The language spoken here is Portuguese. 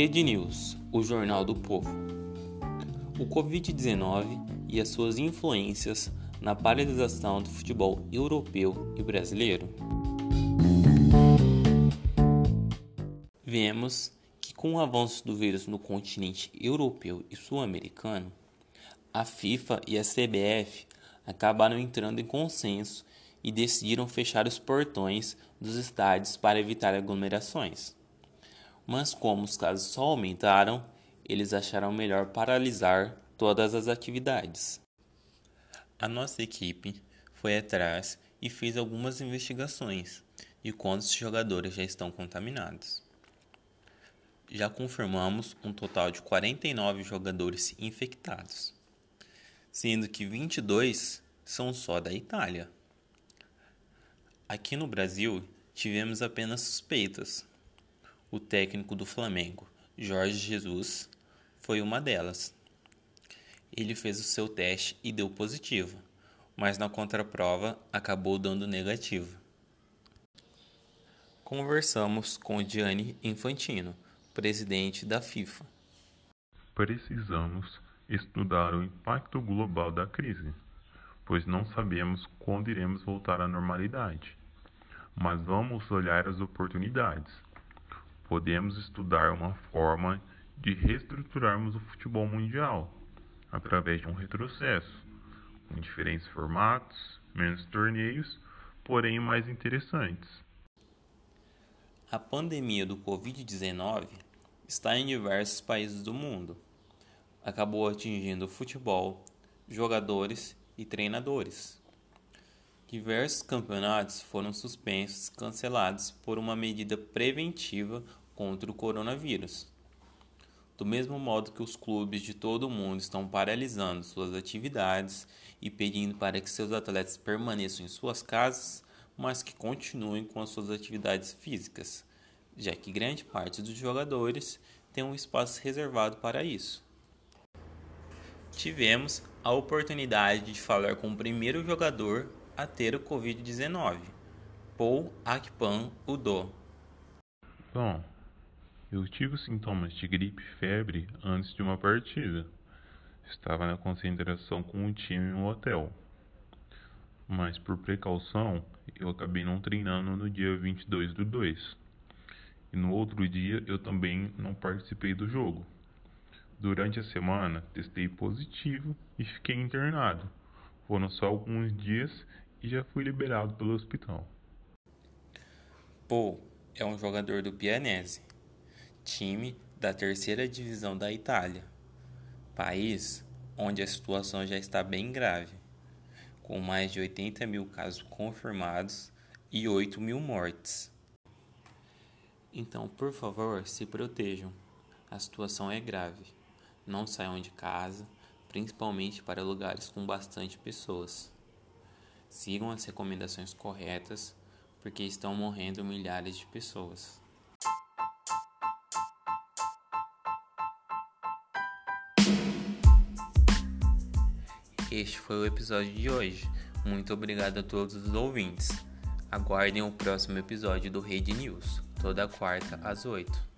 Rede News, o Jornal do Povo. O Covid-19 e as suas influências na paralisação do futebol europeu e brasileiro. Vemos que, com o avanço do vírus no continente europeu e sul-americano, a FIFA e a CBF acabaram entrando em consenso e decidiram fechar os portões dos estádios para evitar aglomerações. Mas como os casos só aumentaram, eles acharam melhor paralisar todas as atividades. A nossa equipe foi atrás e fez algumas investigações de quantos jogadores já estão contaminados. Já confirmamos um total de 49 jogadores infectados, sendo que 22 são só da Itália. Aqui no Brasil, tivemos apenas suspeitas. O técnico do Flamengo, Jorge Jesus, foi uma delas. Ele fez o seu teste e deu positivo, mas na contraprova acabou dando negativo. Conversamos com Gianni Infantino, presidente da FIFA. Precisamos estudar o impacto global da crise, pois não sabemos quando iremos voltar à normalidade mas vamos olhar as oportunidades. Podemos estudar uma forma de reestruturarmos o futebol mundial através de um retrocesso, com diferentes formatos, menos torneios, porém mais interessantes. A pandemia do Covid-19 está em diversos países do mundo. Acabou atingindo o futebol, jogadores e treinadores. Diversos campeonatos foram suspensos, cancelados por uma medida preventiva contra o coronavírus. Do mesmo modo que os clubes de todo o mundo estão paralisando suas atividades e pedindo para que seus atletas permaneçam em suas casas, mas que continuem com as suas atividades físicas, já que grande parte dos jogadores tem um espaço reservado para isso. Tivemos a oportunidade de falar com o primeiro jogador a ter o Covid-19. Paul Akpan Udo. Bom, eu tive sintomas de gripe e febre antes de uma partida. Estava na concentração com o time no hotel. Mas por precaução, eu acabei não treinando no dia 22 do 2. E no outro dia eu também não participei do jogo. Durante a semana, testei positivo e fiquei internado. Foram só alguns dias e já fui liberado pelo hospital. Paul é um jogador do Pianese, time da terceira divisão da Itália, país onde a situação já está bem grave, com mais de 80 mil casos confirmados e 8 mil mortes. Então, por favor, se protejam. A situação é grave. Não saiam de casa, principalmente para lugares com bastante pessoas. Sigam as recomendações corretas, porque estão morrendo milhares de pessoas. Este foi o episódio de hoje. Muito obrigado a todos os ouvintes. Aguardem o próximo episódio do Rede News, toda quarta às 8.